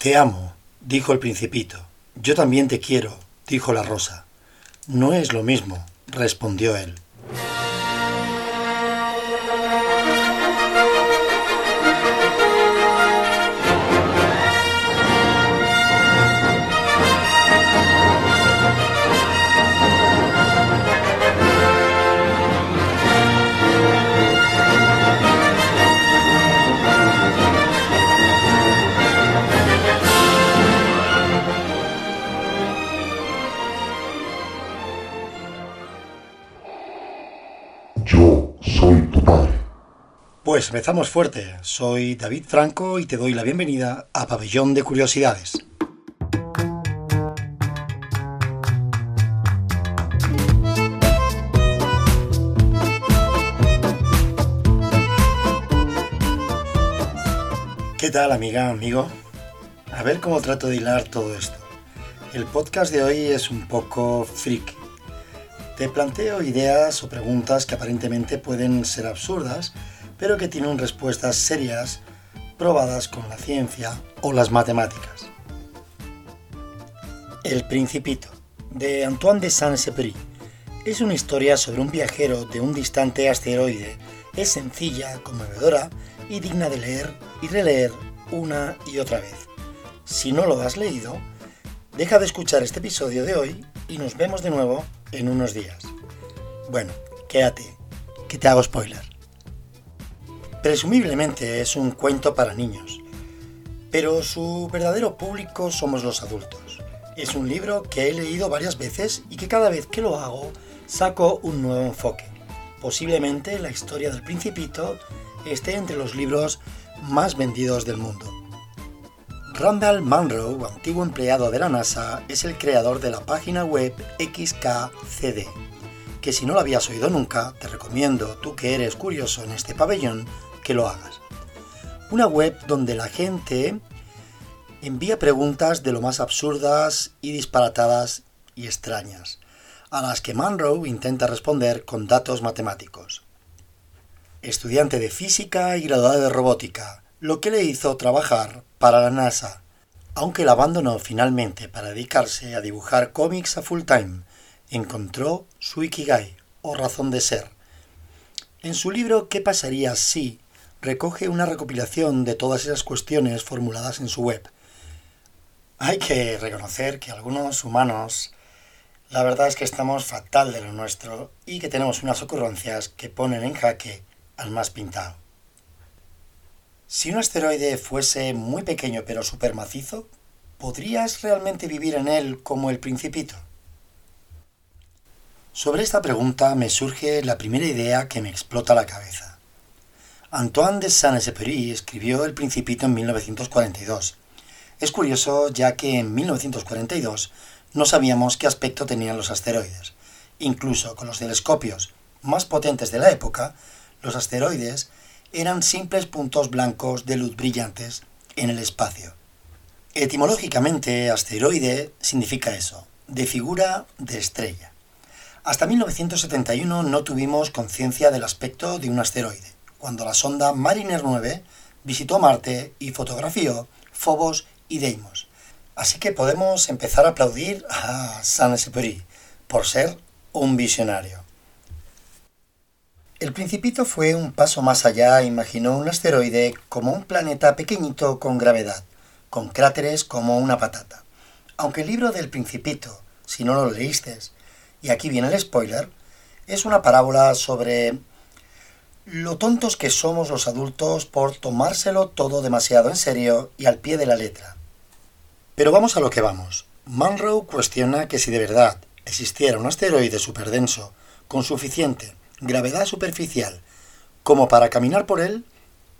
Te amo, dijo el principito. Yo también te quiero, dijo la rosa. No es lo mismo, respondió él. Pues empezamos fuerte. Soy David Franco y te doy la bienvenida a Pabellón de Curiosidades. ¿Qué tal amiga, amigo? A ver cómo trato de hilar todo esto. El podcast de hoy es un poco freak. Te planteo ideas o preguntas que aparentemente pueden ser absurdas, pero que tienen respuestas serias, probadas con la ciencia o las matemáticas. El Principito, de Antoine de Saint-Exupéry, es una historia sobre un viajero de un distante asteroide. Es sencilla, conmovedora y digna de leer y releer una y otra vez. Si no lo has leído, deja de escuchar este episodio de hoy y nos vemos de nuevo en unos días. Bueno, quédate, que te hago spoiler. Presumiblemente es un cuento para niños, pero su verdadero público somos los adultos. Es un libro que he leído varias veces y que cada vez que lo hago saco un nuevo enfoque. Posiblemente la historia del principito esté entre los libros más vendidos del mundo. Randall Munro, antiguo empleado de la NASA, es el creador de la página web XKCD, que si no lo habías oído nunca, te recomiendo, tú que eres curioso en este pabellón, que lo hagas. Una web donde la gente envía preguntas de lo más absurdas y disparatadas y extrañas, a las que Munro intenta responder con datos matemáticos. Estudiante de física y graduado de robótica, lo que le hizo trabajar para la NASA, aunque la abandonó finalmente para dedicarse a dibujar cómics a full time, encontró su Ikigai, o razón de ser. En su libro ¿Qué pasaría si? Recoge una recopilación de todas esas cuestiones formuladas en su web. Hay que reconocer que algunos humanos la verdad es que estamos fatal de lo nuestro y que tenemos unas ocurrencias que ponen en jaque al más pintado. Si un asteroide fuese muy pequeño pero súper macizo, ¿podrías realmente vivir en él como el principito? Sobre esta pregunta me surge la primera idea que me explota la cabeza. Antoine de Saint-Exupéry escribió El Principito en 1942. Es curioso ya que en 1942 no sabíamos qué aspecto tenían los asteroides. Incluso con los telescopios más potentes de la época, los asteroides eran simples puntos blancos de luz brillantes en el espacio. Etimológicamente, asteroide significa eso, de figura de estrella. Hasta 1971 no tuvimos conciencia del aspecto de un asteroide, cuando la sonda Mariner 9 visitó Marte y fotografió Phobos y Deimos. Así que podemos empezar a aplaudir a Saint-Exupéry por ser un visionario. El Principito fue un paso más allá imaginó un asteroide como un planeta pequeñito con gravedad, con cráteres como una patata. Aunque el libro del Principito, si no lo leíste, y aquí viene el spoiler, es una parábola sobre lo tontos que somos los adultos por tomárselo todo demasiado en serio y al pie de la letra. Pero vamos a lo que vamos. Munro cuestiona que si de verdad existiera un asteroide superdenso con suficiente gravedad superficial como para caminar por él,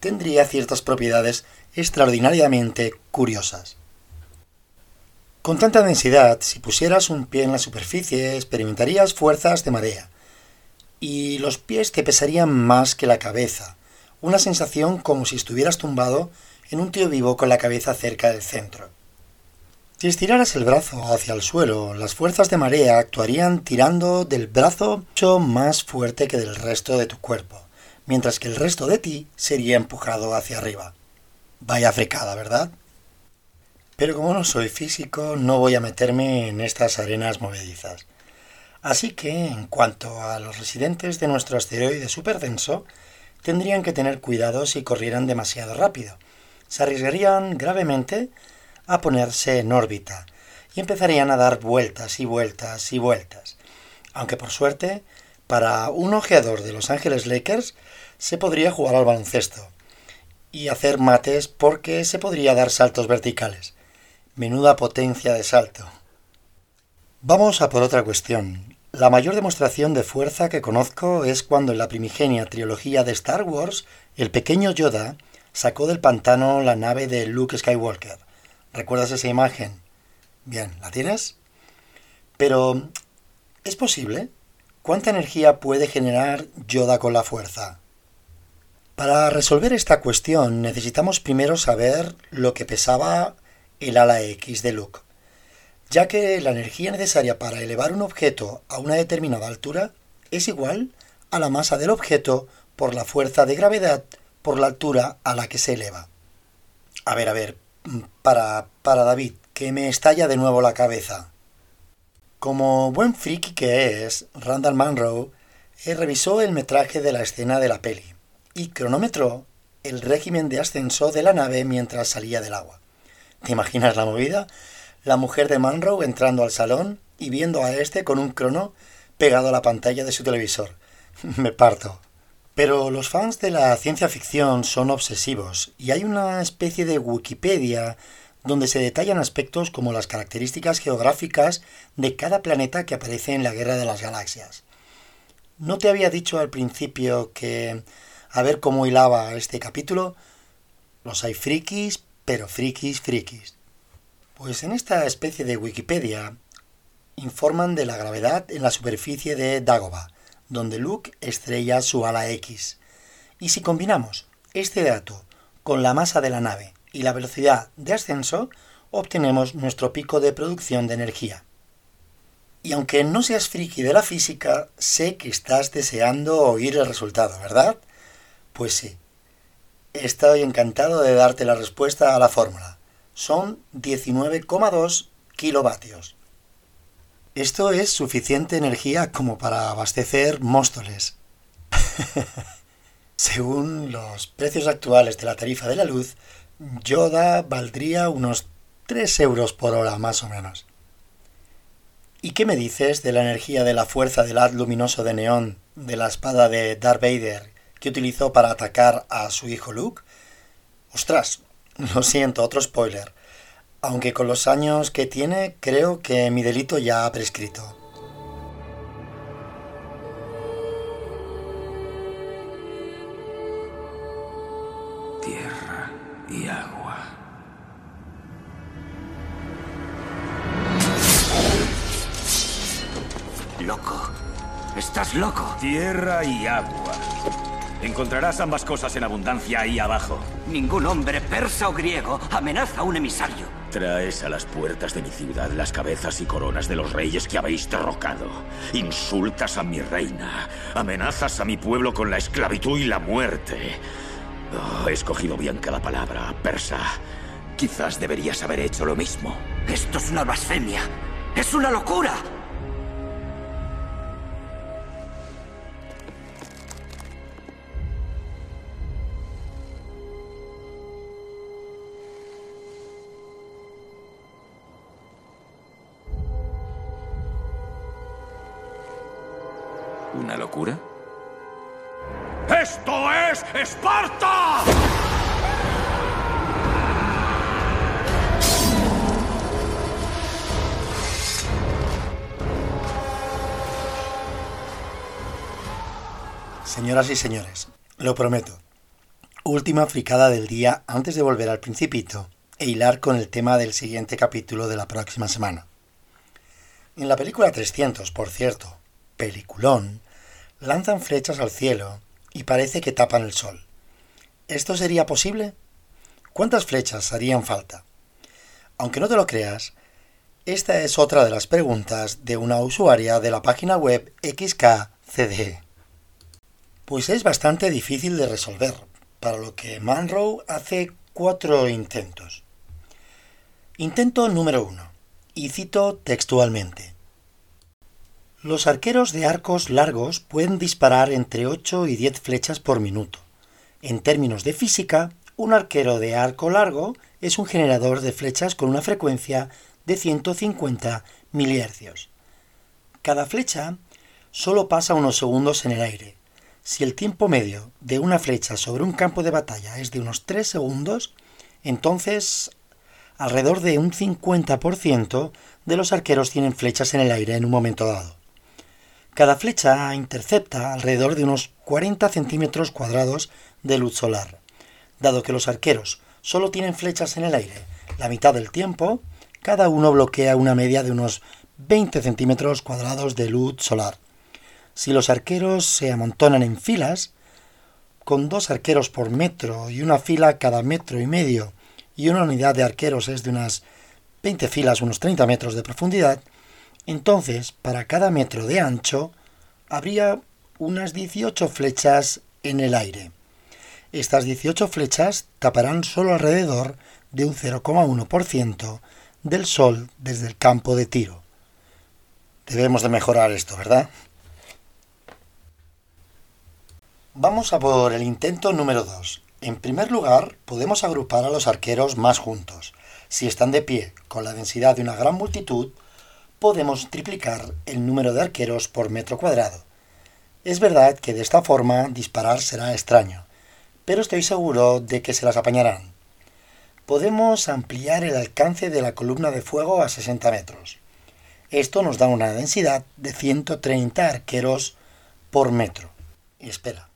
tendría ciertas propiedades extraordinariamente curiosas. Con tanta densidad, si pusieras un pie en la superficie, experimentarías fuerzas de marea, y los pies te pesarían más que la cabeza, una sensación como si estuvieras tumbado en un tío vivo con la cabeza cerca del centro. Si estiraras el brazo hacia el suelo, las fuerzas de marea actuarían tirando del brazo mucho más fuerte que del resto de tu cuerpo, mientras que el resto de ti sería empujado hacia arriba. Vaya frecada, ¿verdad? Pero como no soy físico, no voy a meterme en estas arenas movedizas. Así que, en cuanto a los residentes de nuestro asteroide superdenso, tendrían que tener cuidado si corrieran demasiado rápido. Se arriesgarían gravemente a ponerse en órbita y empezarían a dar vueltas y vueltas y vueltas. Aunque por suerte, para un ojeador de Los Ángeles Lakers se podría jugar al baloncesto y hacer mates porque se podría dar saltos verticales. Menuda potencia de salto. Vamos a por otra cuestión. La mayor demostración de fuerza que conozco es cuando en la primigenia trilogía de Star Wars, el pequeño Yoda sacó del pantano la nave de Luke Skywalker. ¿Recuerdas esa imagen? Bien, ¿la tienes? Pero, ¿es posible? ¿Cuánta energía puede generar Yoda con la fuerza? Para resolver esta cuestión necesitamos primero saber lo que pesaba el ala X de Luke, ya que la energía necesaria para elevar un objeto a una determinada altura es igual a la masa del objeto por la fuerza de gravedad por la altura a la que se eleva. A ver, a ver, para, para David, que me estalla de nuevo la cabeza. Como buen friki que es, Randall Munro eh, revisó el metraje de la escena de la peli y cronometró el régimen de ascenso de la nave mientras salía del agua. ¿Te imaginas la movida? La mujer de Monroe entrando al salón y viendo a este con un crono pegado a la pantalla de su televisor. Me parto. Pero los fans de la ciencia ficción son obsesivos y hay una especie de Wikipedia donde se detallan aspectos como las características geográficas de cada planeta que aparece en la Guerra de las Galaxias. ¿No te había dicho al principio que a ver cómo hilaba este capítulo? Los hay frikis, pero frikis, frikis. Pues en esta especie de Wikipedia informan de la gravedad en la superficie de Dagobah, donde Luke estrella su ala X. Y si combinamos este dato con la masa de la nave y la velocidad de ascenso, obtenemos nuestro pico de producción de energía. Y aunque no seas friki de la física, sé que estás deseando oír el resultado, ¿verdad? Pues sí, Estoy encantado de darte la respuesta a la fórmula. Son 19,2 kilovatios. Esto es suficiente energía como para abastecer Móstoles. Según los precios actuales de la tarifa de la luz, Yoda valdría unos 3 euros por hora más o menos. ¿Y qué me dices de la energía de la fuerza del haz luminoso de neón de la espada de Darth Vader que utilizó para atacar a su hijo Luke? Ostras, lo siento, otro spoiler. Aunque con los años que tiene, creo que mi delito ya ha prescrito. Tierra y agua. Loco. Estás loco. Tierra y agua. Encontrarás ambas cosas en abundancia ahí abajo. Ningún hombre persa o griego amenaza a un emisario. Traes a las puertas de mi ciudad las cabezas y coronas de los reyes que habéis derrocado. Insultas a mi reina. Amenazas a mi pueblo con la esclavitud y la muerte. Oh, he escogido bien cada palabra, persa. Quizás deberías haber hecho lo mismo. Esto es una blasfemia. ¡Es una locura! ¡Esto es Esparta! Señoras y señores, lo prometo. Última fricada del día antes de volver al principito e hilar con el tema del siguiente capítulo de la próxima semana. En la película 300, por cierto, peliculón, lanzan flechas al cielo y parece que tapan el sol. ¿Esto sería posible? ¿Cuántas flechas harían falta? Aunque no te lo creas, esta es otra de las preguntas de una usuaria de la página web XKCD. Pues es bastante difícil de resolver, para lo que Monroe hace cuatro intentos. Intento número 1. Y cito textualmente. Los arqueros de arcos largos pueden disparar entre 8 y 10 flechas por minuto. En términos de física, un arquero de arco largo es un generador de flechas con una frecuencia de 150 mHz. Cada flecha solo pasa unos segundos en el aire. Si el tiempo medio de una flecha sobre un campo de batalla es de unos 3 segundos, entonces alrededor de un 50% de los arqueros tienen flechas en el aire en un momento dado. Cada flecha intercepta alrededor de unos 40 centímetros cuadrados de luz solar. Dado que los arqueros solo tienen flechas en el aire la mitad del tiempo, cada uno bloquea una media de unos 20 centímetros cuadrados de luz solar. Si los arqueros se amontonan en filas, con dos arqueros por metro y una fila cada metro y medio, y una unidad de arqueros es de unas 20 filas, unos 30 metros de profundidad, entonces para cada metro de ancho habría unas 18 flechas en el aire. Estas 18 flechas taparán solo alrededor de un 0,1% del sol desde el campo de tiro. Debemos de mejorar esto, ¿verdad? Vamos a por el intento número 2. En primer lugar, podemos agrupar a los arqueros más juntos. Si están de pie con la densidad de una gran multitud, podemos triplicar el número de arqueros por metro cuadrado. Es verdad que de esta forma disparar será extraño, pero estoy seguro de que se las apañarán. Podemos ampliar el alcance de la columna de fuego a 60 metros. Esto nos da una densidad de 130 arqueros por metro. Y espera,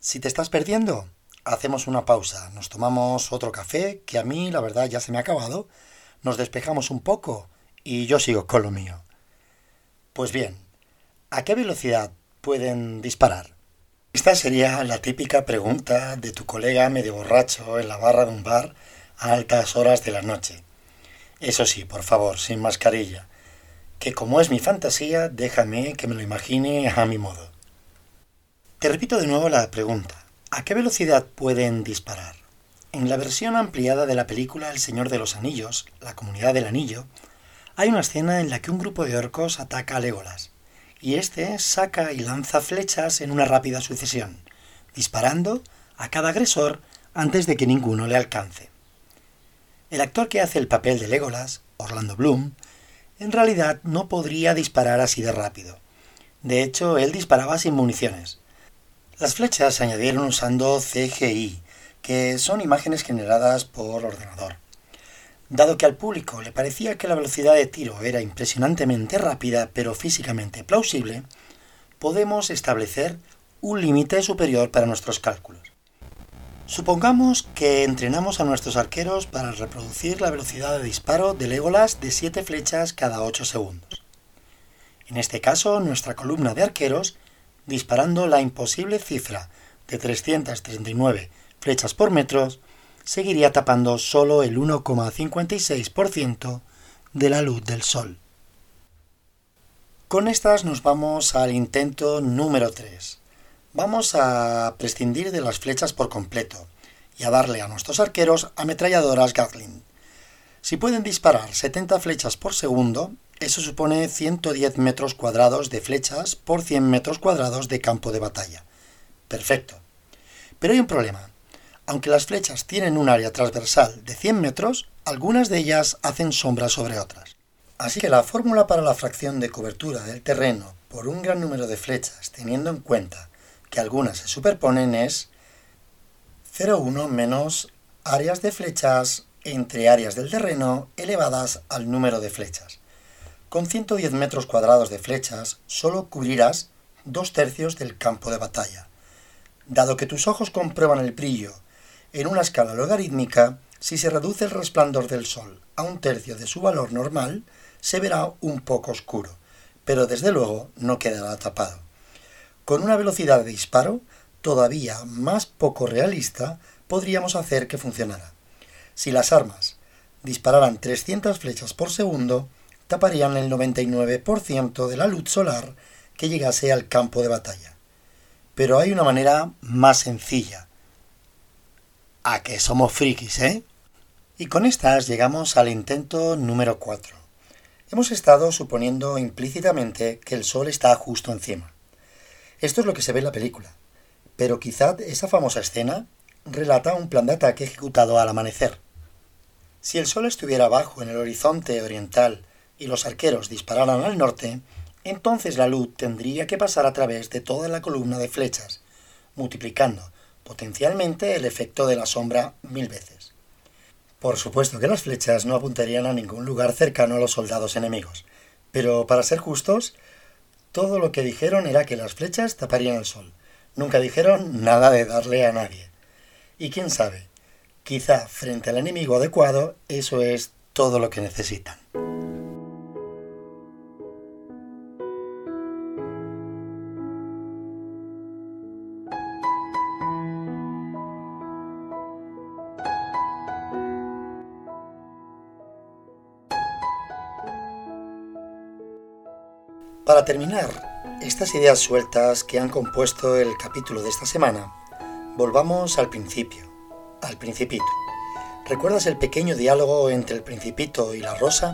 si te estás perdiendo, hacemos una pausa, nos tomamos otro café, que a mí la verdad ya se me ha acabado, nos despejamos un poco y yo sigo con lo mío. Pues bien, ¿a qué velocidad pueden disparar? Esta sería la típica pregunta de tu colega medio borracho en la barra de un bar a altas horas de la noche. Eso sí, por favor, sin mascarilla, que como es mi fantasía, déjame que me lo imagine a mi modo. Te repito de nuevo la pregunta. ¿A qué velocidad pueden disparar? En la versión ampliada de la película El Señor de los Anillos, la comunidad del anillo, hay una escena en la que un grupo de orcos ataca a Legolas y éste saca y lanza flechas en una rápida sucesión, disparando a cada agresor antes de que ninguno le alcance. El actor que hace el papel de Legolas, Orlando Bloom, en realidad no podría disparar así de rápido. De hecho, él disparaba sin municiones. Las flechas se añadieron usando CGI, que son imágenes generadas por ordenador. Dado que al público le parecía que la velocidad de tiro era impresionantemente rápida pero físicamente plausible, podemos establecer un límite superior para nuestros cálculos. Supongamos que entrenamos a nuestros arqueros para reproducir la velocidad de disparo de Legolas de 7 flechas cada 8 segundos. En este caso, nuestra columna de arqueros, disparando la imposible cifra de 339 flechas por metro, seguiría tapando solo el 1,56% de la luz del Sol. Con estas nos vamos al intento número 3. Vamos a prescindir de las flechas por completo y a darle a nuestros arqueros ametralladoras Gatling. Si pueden disparar 70 flechas por segundo, eso supone 110 metros cuadrados de flechas por 100 metros cuadrados de campo de batalla. Perfecto. Pero hay un problema. Aunque las flechas tienen un área transversal de 100 metros, algunas de ellas hacen sombra sobre otras. Así que la fórmula para la fracción de cobertura del terreno por un gran número de flechas, teniendo en cuenta que algunas se superponen, es 0,1 menos áreas de flechas entre áreas del terreno elevadas al número de flechas. Con 110 metros cuadrados de flechas, solo cubrirás dos tercios del campo de batalla. Dado que tus ojos comprueban el brillo en una escala logarítmica, si se reduce el resplandor del Sol a un tercio de su valor normal, se verá un poco oscuro, pero desde luego no quedará tapado. Con una velocidad de disparo todavía más poco realista, podríamos hacer que funcionara. Si las armas dispararan 300 flechas por segundo, taparían el 99% de la luz solar que llegase al campo de batalla. Pero hay una manera más sencilla, a que somos frikis, ¿eh? Y con estas llegamos al intento número 4. Hemos estado suponiendo implícitamente que el Sol está justo encima. Esto es lo que se ve en la película, pero quizá esa famosa escena relata un plan de ataque ejecutado al amanecer. Si el Sol estuviera abajo en el horizonte oriental y los arqueros dispararan al norte, entonces la luz tendría que pasar a través de toda la columna de flechas, multiplicando potencialmente el efecto de la sombra mil veces. Por supuesto que las flechas no apuntarían a ningún lugar cercano a los soldados enemigos, pero para ser justos, todo lo que dijeron era que las flechas taparían el sol. Nunca dijeron nada de darle a nadie. Y quién sabe, quizá frente al enemigo adecuado eso es todo lo que necesitan. Terminar estas ideas sueltas que han compuesto el capítulo de esta semana, volvamos al principio, al principito. ¿Recuerdas el pequeño diálogo entre el principito y la rosa?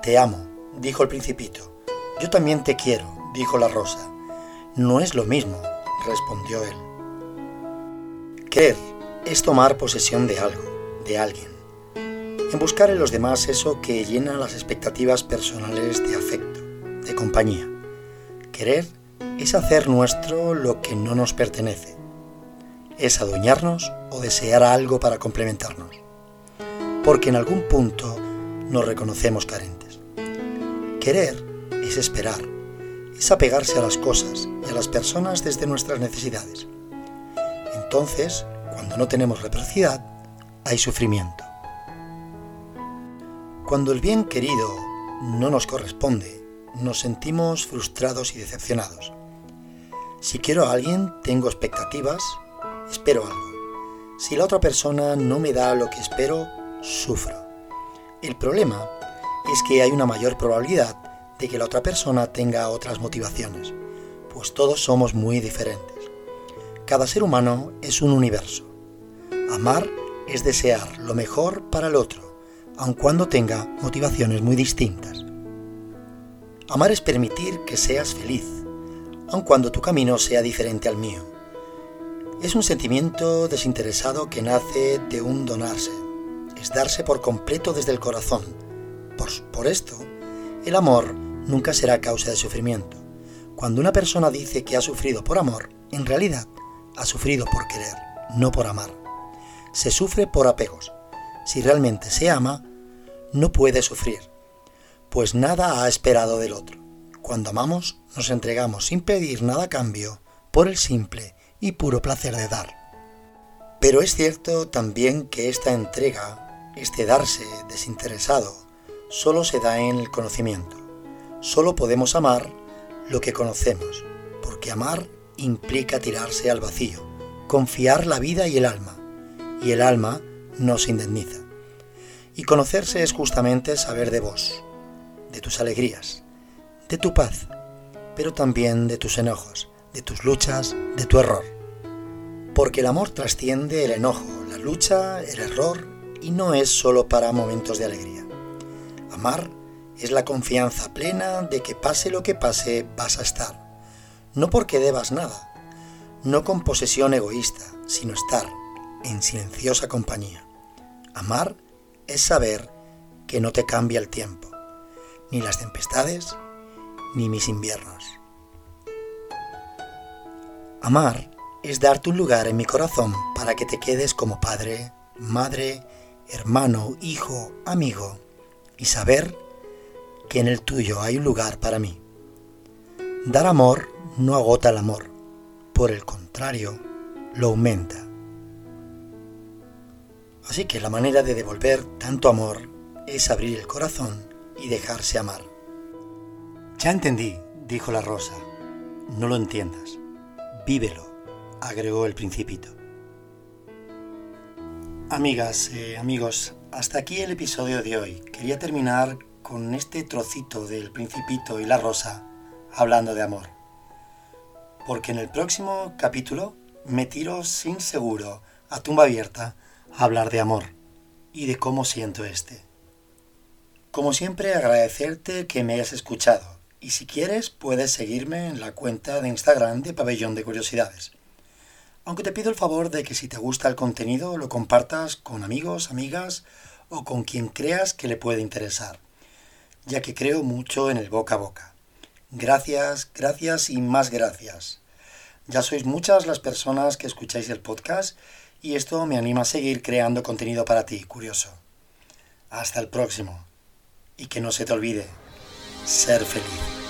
Te amo, dijo el principito. Yo también te quiero, dijo la rosa. No es lo mismo, respondió él. Querer es tomar posesión de algo, de alguien, en buscar en los demás eso que llena las expectativas personales de afecto compañía. Querer es hacer nuestro lo que no nos pertenece. Es adueñarnos o desear algo para complementarnos. Porque en algún punto nos reconocemos carentes. Querer es esperar, es apegarse a las cosas y a las personas desde nuestras necesidades. Entonces, cuando no tenemos reciprocidad, hay sufrimiento. Cuando el bien querido no nos corresponde nos sentimos frustrados y decepcionados. Si quiero a alguien, tengo expectativas, espero algo. Si la otra persona no me da lo que espero, sufro. El problema es que hay una mayor probabilidad de que la otra persona tenga otras motivaciones, pues todos somos muy diferentes. Cada ser humano es un universo. Amar es desear lo mejor para el otro, aun cuando tenga motivaciones muy distintas. Amar es permitir que seas feliz, aun cuando tu camino sea diferente al mío. Es un sentimiento desinteresado que nace de un donarse, es darse por completo desde el corazón. Por, por esto, el amor nunca será causa de sufrimiento. Cuando una persona dice que ha sufrido por amor, en realidad ha sufrido por querer, no por amar. Se sufre por apegos. Si realmente se ama, no puede sufrir pues nada ha esperado del otro. Cuando amamos, nos entregamos sin pedir nada a cambio por el simple y puro placer de dar. Pero es cierto también que esta entrega, este darse desinteresado, solo se da en el conocimiento. Solo podemos amar lo que conocemos, porque amar implica tirarse al vacío, confiar la vida y el alma, y el alma nos indemniza. Y conocerse es justamente saber de vos, de tus alegrías, de tu paz, pero también de tus enojos, de tus luchas, de tu error. Porque el amor trasciende el enojo, la lucha, el error y no es solo para momentos de alegría. Amar es la confianza plena de que pase lo que pase vas a estar. No porque debas nada, no con posesión egoísta, sino estar en silenciosa compañía. Amar es saber que no te cambia el tiempo ni las tempestades, ni mis inviernos. Amar es darte un lugar en mi corazón para que te quedes como padre, madre, hermano, hijo, amigo, y saber que en el tuyo hay un lugar para mí. Dar amor no agota el amor, por el contrario, lo aumenta. Así que la manera de devolver tanto amor es abrir el corazón y dejarse amar. Ya entendí, dijo la rosa. No lo entiendas. Vívelo, agregó el principito. Amigas, eh, amigos, hasta aquí el episodio de hoy. Quería terminar con este trocito del principito y la rosa hablando de amor. Porque en el próximo capítulo me tiro sin seguro a tumba abierta a hablar de amor. y de cómo siento este. Como siempre, agradecerte que me hayas escuchado y si quieres puedes seguirme en la cuenta de Instagram de Pabellón de Curiosidades. Aunque te pido el favor de que si te gusta el contenido lo compartas con amigos, amigas o con quien creas que le puede interesar, ya que creo mucho en el boca a boca. Gracias, gracias y más gracias. Ya sois muchas las personas que escucháis el podcast y esto me anima a seguir creando contenido para ti, curioso. Hasta el próximo. Y que no se te olvide, ser feliz.